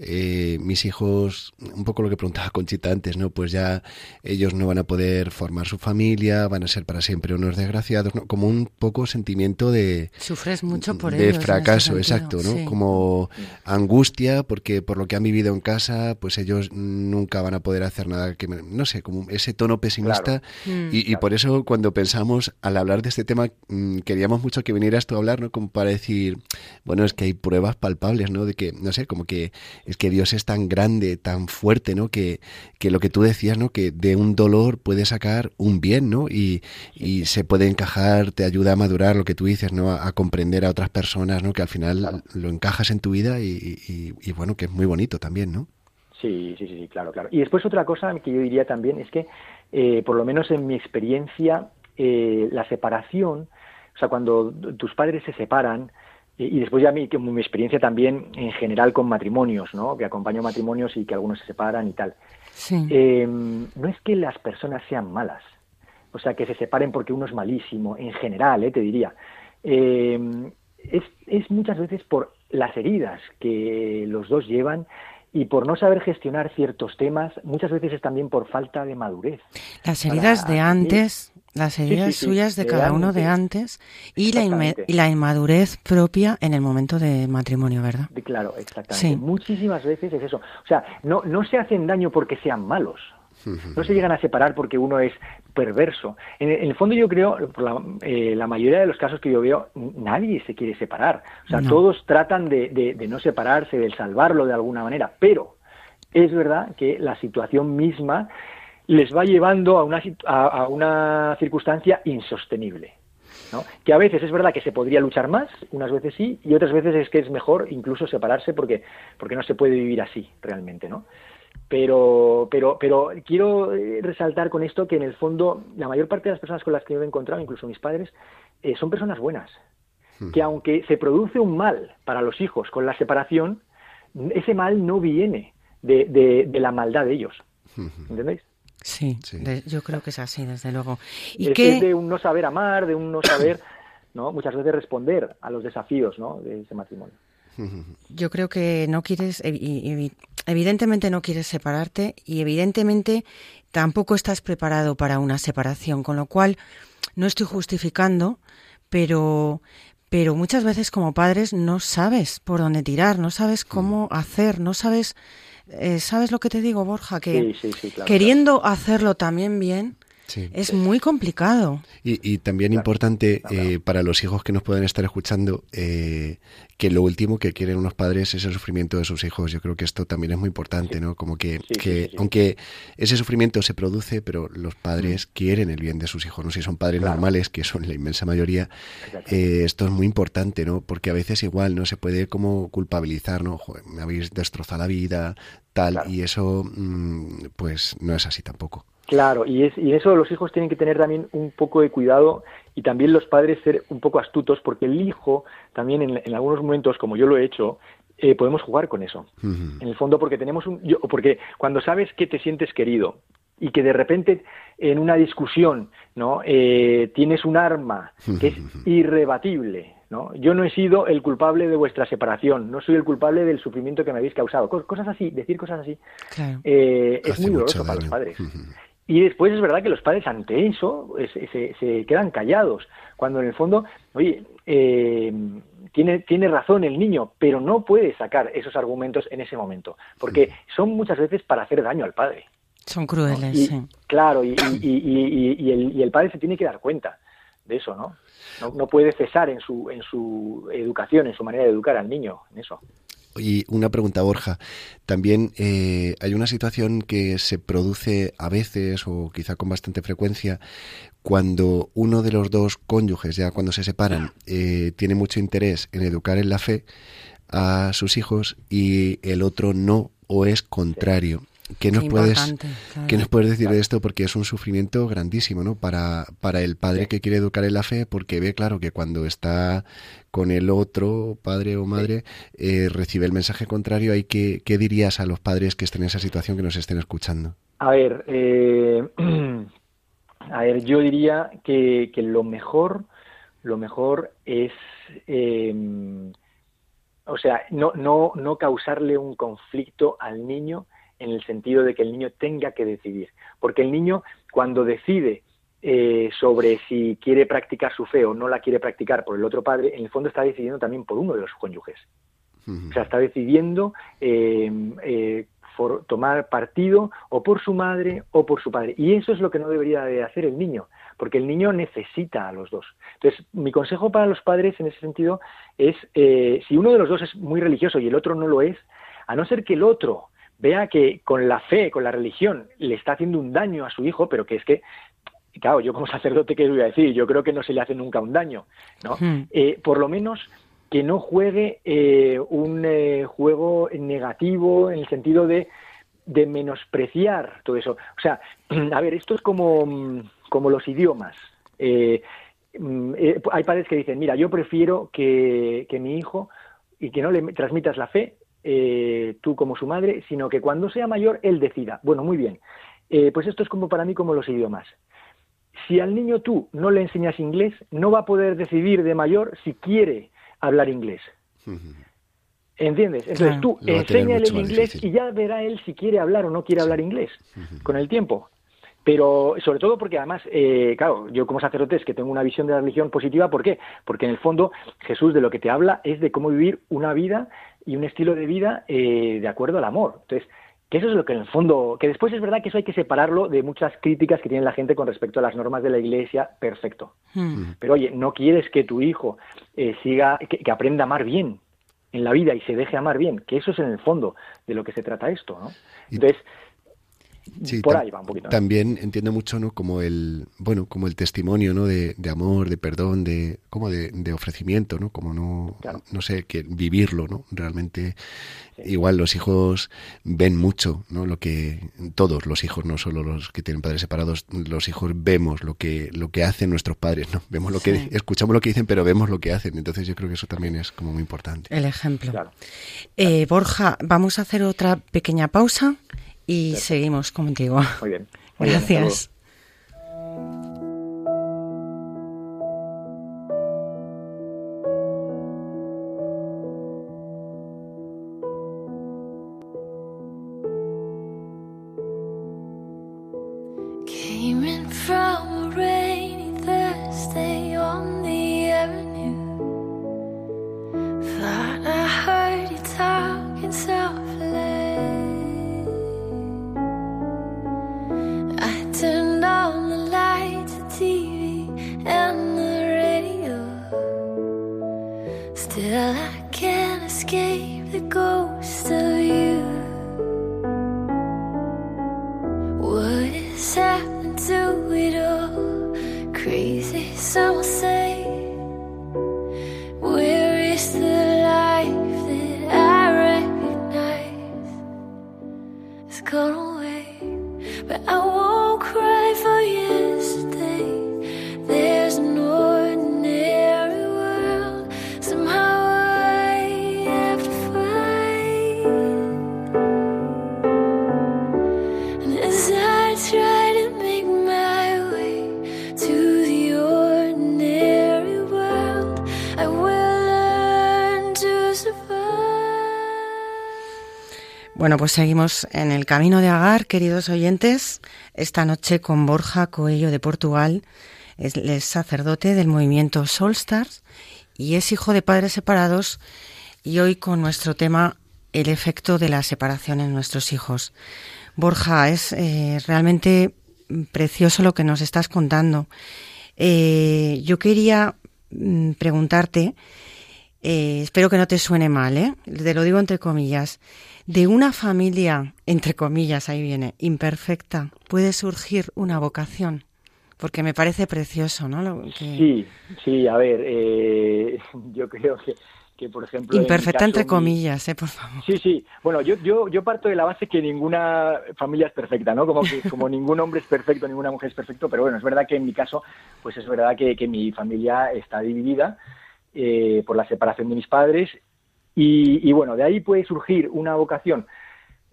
eh, mis hijos, un poco lo que preguntaba Conchita antes, ¿no? Pues ya ellos no van a poder formar su familia, van a ser para siempre unos desgraciados, ¿no? Como un poco sentimiento de... Sufres mucho por De fracaso, exacto, ¿no? Como angustia porque por lo que han vivido en casa, pues ellos nunca van a poder hacer nada que, no sé, como ese tono pesimista. Mm. y, por eso cuando pensamos, al hablar de este tema, mm, queríamos mucho que vinieras tú a hablar, ¿no? Como para decir, bueno, es que hay pruebas palpables, ¿no? De que, no sé, como que es que Dios es tan grande, tan fuerte, ¿no? Que, que lo que tú decías, ¿no? Que de un dolor puede sacar un bien, ¿no? Y, y se puede encajar, te ayuda a madurar lo que tú dices, ¿no? A, comprender a otras personas, ¿no? Que al final lo encajas en tu vida y, y bueno, que es muy bonito también, ¿no? Sí, sí, sí, claro, claro. Y después otra cosa que yo diría también es que, eh, por lo menos en mi experiencia, eh, la separación O sea, cuando tus padres se separan, y, después ya mi, mi experiencia también en general con matrimonios, ¿no? Que acompaño matrimonios y que algunos se separan y tal. Em, no es que las personas sean malas, o sea, que se separen porque uno es malísimo, en general, ¿eh? te diría. Em, es, es muchas veces por las heridas que los dos llevan y por no saber gestionar ciertos temas, muchas veces es también por falta de madurez. Las heridas de antes, las heridas suyas de, cada uno de antes y la, y la inmadurez propia en el momento del matrimonio, ¿verdad? Claro, exactamente. Muchísimas veces es eso. O sea, no, no se hacen daño porque sean malos, no se llegan a separar porque uno es perverso. En, el fondo yo creo, por la, eh, la, mayoría de los casos que yo veo, nadie se quiere separar. O sea, todos tratan de, de, no separarse, de salvarlo de alguna manera. Pero es verdad que la situación misma les va llevando a una, a, una circunstancia insostenible. ¿no? Que a veces es verdad que se podría luchar más, unas veces sí, y otras veces es que es mejor incluso separarse porque, porque no se puede vivir así realmente, ¿no? Pero, pero, pero quiero eh, resaltar con esto que en el fondo la mayor parte de las personas con las que yo he encontrado, incluso mis padres, eh, son personas buenas. Que aunque se produce un mal para los hijos con la separación, ese mal no viene de, de, la maldad de ellos. ¿Entendéis? Sí, yo creo que es así, desde luego. ¿Y es, de un no saber amar, de un no saber, ¿no? Muchas veces responder a los desafíos, ¿no? De ese matrimonio. Yo creo que no quieres, evidentemente no quieres separarte y evidentemente tampoco estás preparado para una separación, con lo cual no estoy justificando, pero pero muchas veces como padres no sabes por dónde tirar, no sabes cómo hacer, no sabes, eh, ¿sabes lo que te digo, Borja? Que queriendo hacerlo también bien, es muy complicado. Y, también importante eh, para los hijos que nos pueden estar escuchando, eh, que lo último que quieren unos padres es el sufrimiento de sus hijos. Yo creo que esto también es muy importante, ¿no? Como que, que aunque ese sufrimiento se produce, pero los padres mm. quieren el bien de sus hijos, no si son padres normales, que son la inmensa mayoría, eh, esto es muy importante, ¿no? Porque a veces igual no se puede como culpabilizar, ¿no? me habéis destrozado la vida, tal, y eso mm, pues no es así tampoco. Claro, y, es, y eso los hijos tienen que tener también un poco de cuidado y también los padres ser un poco astutos porque el hijo también en, algunos momentos, como yo lo he hecho, eh, podemos jugar con eso. En el fondo porque tenemos un... Yo, porque cuando sabes que te sientes querido y que de repente en una discusión no eh, tienes un arma que es irrebatible ¿no? Yo no he sido el culpable de vuestra separación, no soy el culpable del sufrimiento que me habéis causado. Cosas así, decir cosas así, eh, es muy doloroso para los padres. Y después es verdad que los padres ante eso se, se, quedan callados, cuando en el fondo, oye, eh, tiene, tiene razón el niño, pero no puede sacar esos argumentos en ese momento, porque son muchas veces para hacer daño al padre. Son crueles, sí. Claro, y, y, el, y el padre se tiene que dar cuenta de eso, ¿no? No, no puede cesar en su, en su educación, en su manera de educar al niño, en eso. Y una pregunta, Borja. También eh, hay una situación que se produce a veces o quizá con bastante frecuencia cuando uno de los dos cónyuges, ya cuando se separan, eh, tiene mucho interés en educar en la fe a sus hijos y el otro no o es contrario. ¿Qué nos, puedes, ¿Qué nos puedes decir de esto? Porque es un sufrimiento grandísimo, ¿no? Para, para el padre que quiere educar en la fe, porque ve, claro, que cuando está con el otro, padre o madre, eh, recibe el mensaje contrario. ¿Hay que, ¿Qué dirías a los padres que estén en esa situación, que nos estén escuchando? A ver, eh, a ver yo diría que, que, lo mejor, lo mejor es... Eh, o sea, no, no, no causarle un conflicto al niño en el sentido de que el niño tenga que decidir. Porque el niño, cuando decide eh, sobre si quiere practicar su fe o no la quiere practicar por el otro padre, en el fondo está decidiendo también por uno de los cónyuges. O sea, está decidiendo eh, eh, tomar partido o por su madre o por su padre. Y eso es lo que no debería de hacer el niño, porque el niño necesita a los dos. Entonces, mi consejo para los padres en ese sentido es, si uno de los dos es muy religioso y el otro no lo es, a no ser que el otro vea que con la fe, con la religión, le está haciendo un daño a su hijo, pero que es que, claro, yo como sacerdote, ¿qué voy a decir? Yo creo que no se le hace nunca un daño, ¿no? Hmm. Eh, por lo menos que no juegue eh, un eh, juego negativo en el sentido de, de menospreciar todo eso. O sea, a ver, esto es como, como los idiomas. mm, hay padres que dicen, mira, yo prefiero que, que mi hijo y que no le transmitas la fe, eh, tú como su madre, sino que cuando sea mayor él decida. Bueno, muy bien. Eh, pues esto es como para mí como los idiomas. Si al niño tú no le enseñas inglés, no va a poder decidir de mayor si quiere hablar inglés. ¿Entiendes? Entonces tú enséñale el inglés y ya verá él si quiere hablar o no quiere hablar inglés con el tiempo. Pero sobre todo porque además, eh, claro, yo como sacerdote es que tengo una visión de la religión positiva, ¿por qué? Porque en el fondo Jesús de lo que te habla es de cómo vivir una vida y un estilo de vida eh, de acuerdo al amor. Entonces, que eso es lo que en el fondo, que después es verdad que eso hay que separarlo de muchas críticas que tiene la gente con respecto a las normas de la Iglesia, perfecto. Hmm. Pero oye, no quieres que tu hijo eh, siga, que, que, aprenda a amar bien en la vida y se deje amar bien, que eso es en el fondo de lo que se trata esto, ¿no? Entonces, por ahí va un poquito. También entiendo mucho, ¿no? Como el, bueno, como el testimonio, ¿no? De, amor, de perdón, de, como de, ofrecimiento, ¿no? Como no, no sé, que vivirlo, ¿no? Realmente, igual los hijos ven mucho, ¿no? Lo que, todos los hijos, no solo los que tienen padres separados, los hijos vemos lo que, lo que hacen nuestros padres, ¿no? Vemos lo que, escuchamos lo que dicen, pero vemos lo que hacen. Entonces yo creo que eso también es como muy importante. El ejemplo. Eh, Borja, vamos a hacer otra pequeña pausa y seguimos contigo. Muy bien. Gracias. Bueno, pues seguimos en el camino de Agar, queridos oyentes, esta noche con Borja Coello de Portugal. Es, es sacerdote del movimiento Solstars y es hijo de padres separados y hoy con nuestro tema el efecto de la separación en nuestros hijos. Borja, es eh, realmente precioso lo que nos estás contando. Eh, yo quería mm, preguntarte, eh, espero que no te suene mal, te lo digo entre comillas, de una familia, entre comillas, ahí viene, imperfecta, puede surgir una vocación. Porque me parece precioso, ¿no? Sí, sí, a ver, eh, yo creo que, que, por ejemplo... Imperfecta entre comillas, ¿eh? Por favor. Sí, sí. Bueno, yo, yo, yo parto de la base que ninguna familia es perfecta, ¿no? Como que como ningún hombre es perfecto, ninguna mujer es perfecto, pero bueno, es verdad que en mi caso, pues es verdad que, que mi familia está dividida eh, por la separación de mis padres y, bueno, de ahí puede surgir una vocación.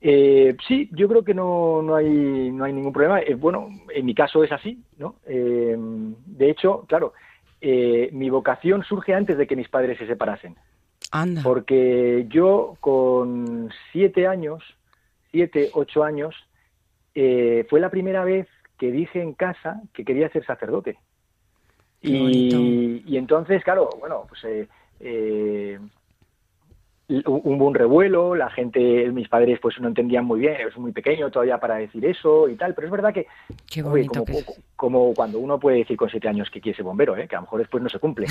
Eh, sí, yo creo que no, no, hay, no hay ningún problema. Eh, bueno, en mi caso es así, ¿no? Eh, de hecho, claro, mi vocación surge antes de que mis padres se separasen. Anda. Porque yo con siete años, siete, ocho años, fue la primera vez que dije en casa que quería ser sacerdote. Y, y, entonces, claro, bueno, pues hubo un revuelo, la gente, mis padres pues no entendían muy bien, es muy pequeño todavía para decir eso y tal, pero es verdad que, como, cuando uno puede decir con siete años que quiere ser bombero, ¿eh? que a lo mejor después no se cumple.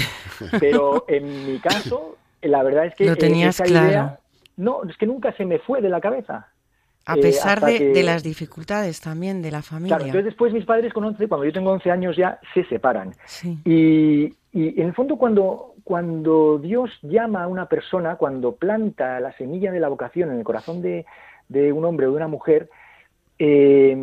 Pero en mi caso, la verdad es que... Lo tenías claro. no, es que nunca se me fue de la cabeza. A pesar de, de, las dificultades también de la familia. Claro, entonces después mis padres con 11, cuando yo tengo 11 años ya se separan. Y, y en el fondo cuando, cuando Dios llama a una persona, cuando planta la semilla de la vocación en el corazón de, un hombre o de una mujer, eh,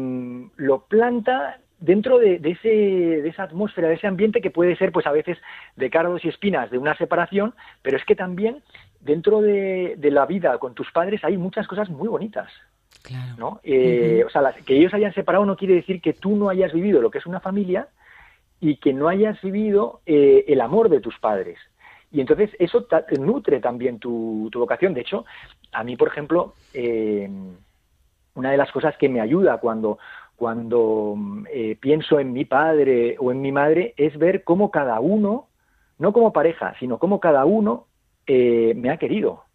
lo planta dentro de, ese, de esa atmósfera, de ese ambiente que puede ser, pues a veces, de cardos y espinas de una separación, pero es que también dentro de, la vida con tus padres hay muchas cosas muy bonitas. Claro. ¿no? Eh, o sea, que ellos hayan separado no quiere decir que tú no hayas vivido lo que es una familia y que no hayas vivido eh, el amor de tus padres. Y entonces eso nutre también tu, tu, vocación. De hecho, a mí, por ejemplo, eh, una de las cosas que me ayuda cuando, cuando pienso en mi padre o en mi madre es ver cómo cada uno, no como pareja, sino cómo cada uno me ha querido.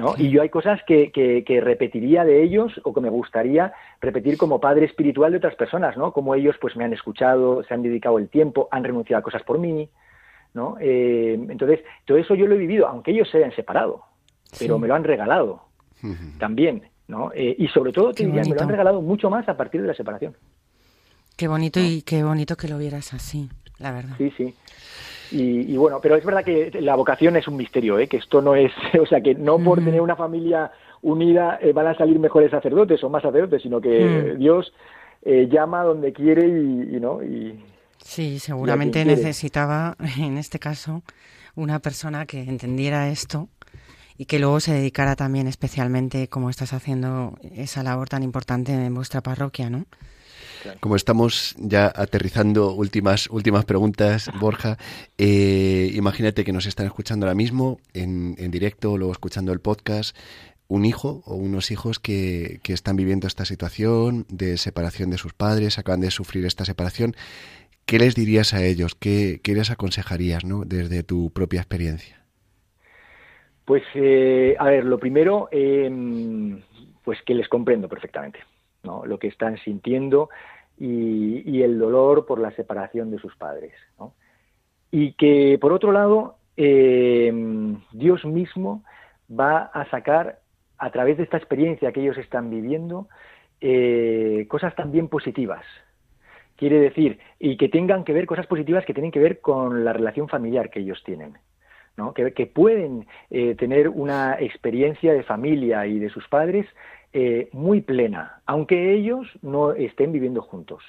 ¿No? Y yo hay cosas que, que, repetiría de ellos o que me gustaría repetir como padre espiritual de otras personas, ¿no? Como ellos pues me han escuchado, se han dedicado el tiempo, han renunciado a cosas por mí, ¿no? Eh, entonces, todo eso yo lo he vivido, aunque ellos se hayan separado, pero me lo han regalado también. ¿no? Eh, y sobre todo, te me lo han regalado mucho más a partir de la separación. Qué bonito y qué bonito que lo vieras así, la verdad. Sí, sí. Y, bueno, pero es verdad que la vocación es un misterio, ¿eh? que esto no es, o sea, que no por tener una familia unida eh, van a salir mejores sacerdotes o más sacerdotes, sino que Dios eh, llama donde quiere y, no y sí, seguramente necesitaba en este caso una persona que entendiera esto y que luego se dedicara también especialmente, como estás haciendo, esa labor tan importante en vuestra parroquia, ¿no? Como estamos ya aterrizando últimas, últimas preguntas, Borja, eh, imagínate que nos están escuchando ahora mismo en, en directo o luego escuchando el podcast un hijo o unos hijos que, que, están viviendo esta situación de separación de sus padres, acaban de sufrir esta separación. ¿Qué les dirías a ellos? ¿Qué, qué les aconsejarías ¿no? desde tu propia experiencia? Pues, eh, a ver, lo primero, em, pues que les comprendo perfectamente, ¿no? Lo que están sintiendo y, el dolor por la separación de sus padres. Y que, por otro lado, em, Dios mismo va a sacar, a través de esta experiencia que ellos están viviendo, eh, cosas también positivas, quiere decir, y que tengan que ver cosas positivas que tienen que ver con la relación familiar que ellos tienen que, pueden eh, tener una experiencia de familia y de sus padres eh, muy plena, aunque ellos no estén viviendo juntos.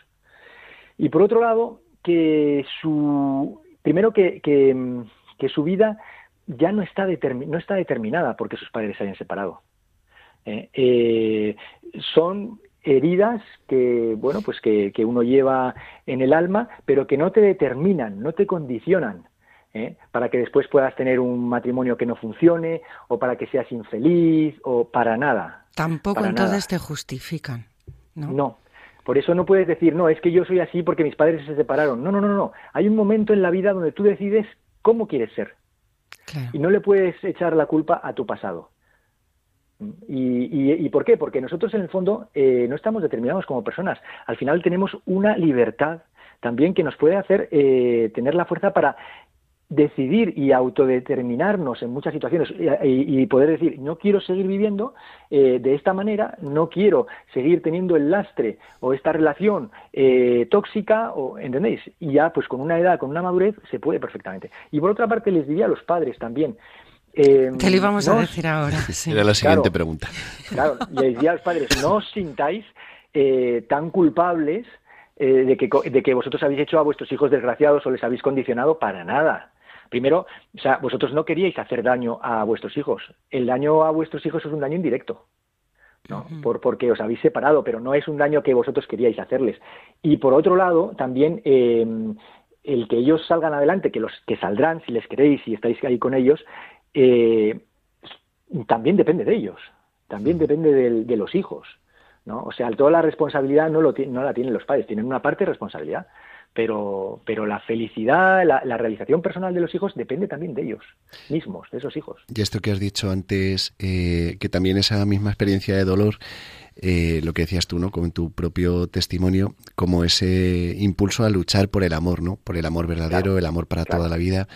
Y por otro lado, que su primero que, que, su vida ya no está, no está determinada porque sus padres se hayan separado. ¿eh? son heridas que bueno pues que, que, uno lleva en el alma pero que no te determinan no te condicionan ¿eh? para que después puedas tener un matrimonio que no funcione o para que seas infeliz o para nada. Tampoco entonces te justifican. ¿no? no. Por eso no puedes decir, no, es que yo soy así porque mis padres se separaron. No, no, no, no. Hay un momento en la vida donde tú decides cómo quieres ser. Y no le puedes echar la culpa a tu pasado. ¿Y, y, por qué? Porque nosotros en el fondo eh, no estamos determinados como personas. Al final tenemos una libertad también que nos puede hacer eh, tener la fuerza para decidir y autodeterminarnos en muchas situaciones y, poder decir, no quiero seguir viviendo eh, de esta manera, no quiero seguir teniendo el lastre o esta relación eh, tóxica, o, ¿entendéis? Y ya, pues con una edad, con una madurez, se puede perfectamente. Y por otra parte, les diría a los padres también, eh, Te lo íbamos a decir ahora. Era la siguiente pregunta. Claro, les diría a los padres, no os sintáis tan culpables de, que, de que vosotros habéis hecho a vuestros hijos desgraciados o les habéis condicionado para nada. Primero, o sea, vosotros no queríais hacer daño a vuestros hijos. El daño a vuestros hijos es un daño indirecto. ¿no? por, porque os habéis separado, pero no es un daño que vosotros queríais hacerles. Y por otro lado, también eh, el que ellos salgan adelante, que los que saldrán, si les queréis y estáis ahí con ellos, eh, también depende de ellos, también depende de, los hijos. ¿no? O sea, toda la responsabilidad no, lo, no la tienen los padres, tienen una parte de responsabilidad pero, pero la felicidad, la, realización personal de los hijos depende también de ellos mismos, de esos hijos. Y esto que has dicho antes, eh, que también esa misma experiencia de dolor, eh, lo que decías tú, ¿no? Con tu propio testimonio, como ese impulso a luchar por el amor, ¿no? Por el amor verdadero, el amor para toda la vida,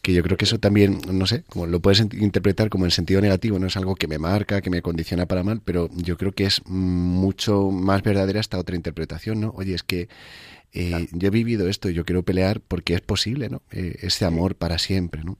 que yo creo que eso también, no sé, como lo puedes interpretar como en sentido negativo, no es algo que me marca, que me condiciona para mal, pero yo creo que es mucho más verdadera esta otra interpretación, ¿no? Oye, es que eh, yo he vivido esto y yo quiero pelear porque es posible, ¿no? Eh, ese amor para siempre, ¿no?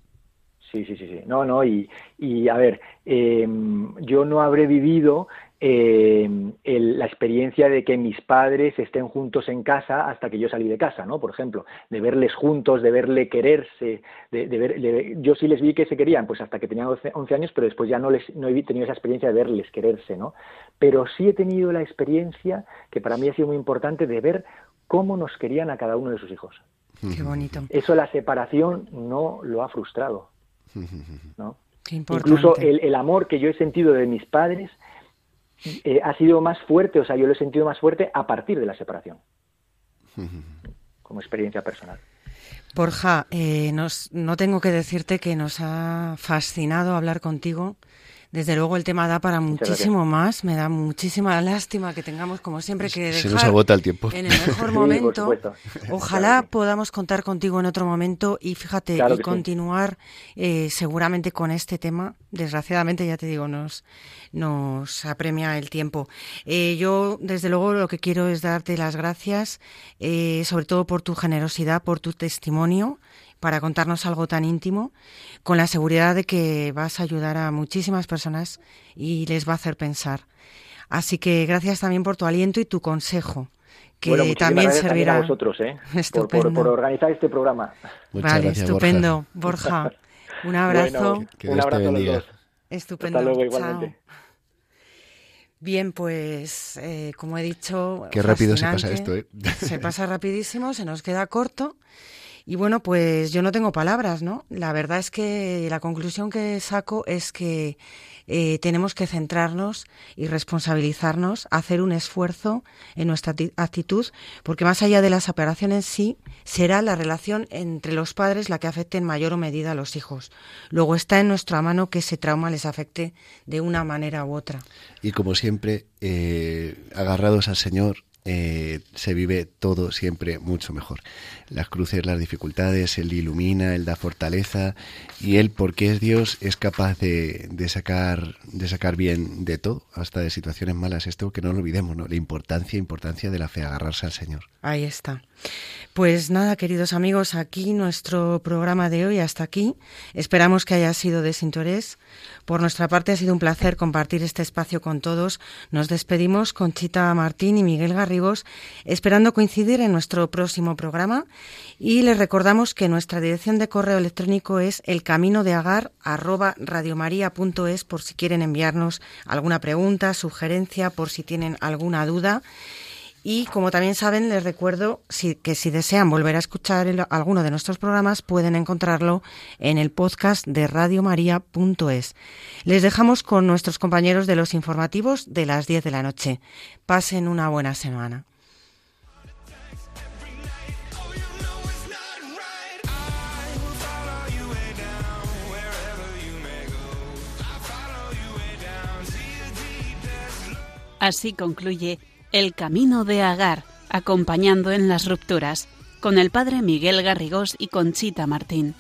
Sí, sí, sí, sí. No, no, y, y a ver, em, yo no habré vivido eh, la experiencia de que mis padres estén juntos en casa hasta que yo salí de casa, ¿no? Por ejemplo, de verles juntos, de verle quererse, de, ver, yo sí les vi que se querían, pues hasta que tenían 11, años, pero después ya no les no he tenido esa experiencia de verles quererse, ¿no? Pero sí he tenido la experiencia que para mí ha sido muy importante de ver cómo nos querían a cada uno de sus hijos. Qué bonito. Eso la separación no lo ha frustrado, ¿no? Incluso el, el amor que yo he sentido de mis padres eh, ha sido más fuerte, o sea, yo lo he sentido más fuerte a partir de la separación, como experiencia personal. Borja, eh, no tengo que decirte que nos ha fascinado hablar contigo desde luego el tema da para muchísimo más. Me da muchísima lástima que tengamos, como siempre, que dejar Se nos agota el tiempo. en el mejor momento. Ojalá podamos contar contigo en otro momento y fíjate, y continuar eh, seguramente con este tema. Desgraciadamente, ya te digo, nos, nos apremia el tiempo. Eh, yo, desde luego, lo que quiero es darte las gracias, eh, sobre todo por tu generosidad, por tu testimonio para contarnos algo tan íntimo, con la seguridad de que vas a ayudar a muchísimas personas y les va a hacer pensar. Así que gracias también por tu aliento y tu consejo, que también servirá a vosotros ¿eh? por, organizar este programa. vale, estupendo, Borja. Un abrazo. un abrazo a los dos. Estupendo. Hasta luego, igualmente. Bien, pues eh, como he dicho, qué rápido se pasa esto, ¿eh? Se pasa rapidísimo, se nos queda corto y bueno, pues yo no tengo palabras, ¿no? La verdad es que la conclusión que saco es que eh, tenemos que centrarnos y responsabilizarnos, hacer un esfuerzo en nuestra actitud, porque más allá de la separación sí, será la relación entre los padres la que afecte en mayor o medida a los hijos. Luego está en nuestra mano que ese trauma les afecte de una manera u otra. Y como siempre, eh, agarrados al Señor, eh, se vive todo siempre mucho mejor. Las cruces, las dificultades, Él ilumina, Él da fortaleza y Él, porque es Dios, es capaz de, de, sacar, de sacar bien de todo, hasta de situaciones malas. Esto que no lo olvidemos, ¿no? La importancia, importancia de la fe, agarrarse al Señor. Ahí está. Pues nada, queridos amigos, aquí nuestro programa de hoy hasta aquí. Esperamos que haya sido de su interés. Por nuestra parte ha sido un placer compartir este espacio con todos. Nos despedimos con Chita Martín y Miguel Garrigos, esperando coincidir en nuestro próximo programa. Y les recordamos que nuestra dirección de correo electrónico es elcaminodeagar@radiomaria.es por si quieren enviarnos alguna pregunta, sugerencia, por si tienen alguna duda. Y como también saben, les recuerdo que si desean volver a escuchar alguno de nuestros programas, pueden encontrarlo en el podcast de radiomaria.es. Les dejamos con nuestros compañeros de los informativos de las 10 de la noche. Pasen una buena semana. Así concluye el camino de Agar, acompañando en las rupturas, con el padre Miguel Garrigós y Conchita Martín.